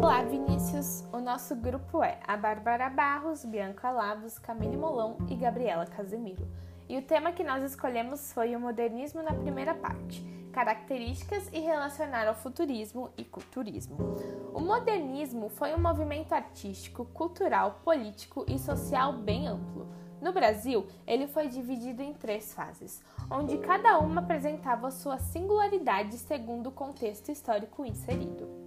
Olá, Vinícius! O nosso grupo é a Bárbara Barros, Bianca Lavos, Camille Molão e Gabriela Casemiro. E o tema que nós escolhemos foi o modernismo na primeira parte, características e relacionar ao futurismo e culturismo. O modernismo foi um movimento artístico, cultural, político e social bem amplo. No Brasil, ele foi dividido em três fases, onde cada uma apresentava sua singularidade segundo o contexto histórico inserido.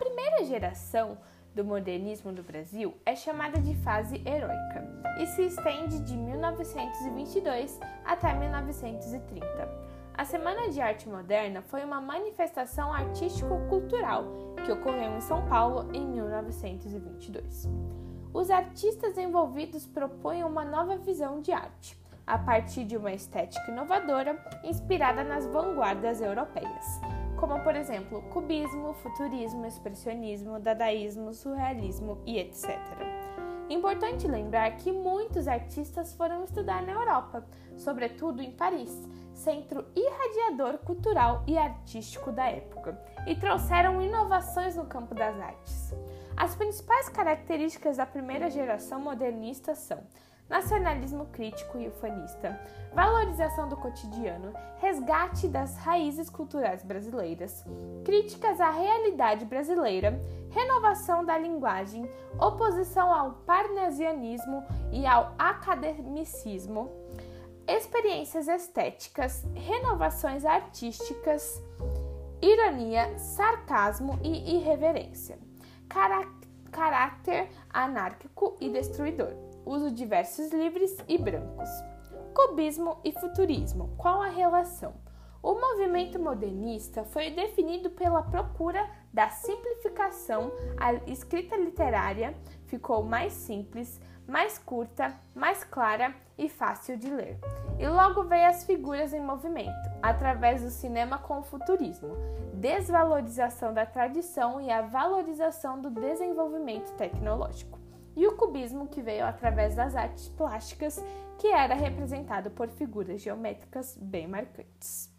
Primeira geração do modernismo no Brasil é chamada de fase heróica e se estende de 1922 até 1930. A Semana de Arte Moderna foi uma manifestação artístico-cultural que ocorreu em São Paulo em 1922. Os artistas envolvidos propõem uma nova visão de arte, a partir de uma estética inovadora inspirada nas vanguardas europeias como por exemplo cubismo, futurismo, expressionismo, dadaísmo, surrealismo e etc. Importante lembrar que muitos artistas foram estudar na Europa, sobretudo em Paris, centro irradiador cultural e artístico da época, e trouxeram inovações no campo das artes. As principais características da primeira geração modernista são nacionalismo crítico e ufanista, valorização do cotidiano, resgate das raízes culturais brasileiras, críticas à realidade brasileira, renovação da linguagem, oposição ao parnasianismo e ao academicismo, experiências estéticas, renovações artísticas, ironia, sarcasmo e irreverência, caráter anárquico e destruidor uso de versos livres e brancos. Cubismo e futurismo. Qual a relação? O movimento modernista foi definido pela procura da simplificação. A escrita literária ficou mais simples, mais curta, mais clara e fácil de ler. E logo veio as figuras em movimento, através do cinema com o futurismo, desvalorização da tradição e a valorização do desenvolvimento tecnológico e o cubismo, que veio através das artes plásticas, que era representado por figuras geométricas bem marcantes.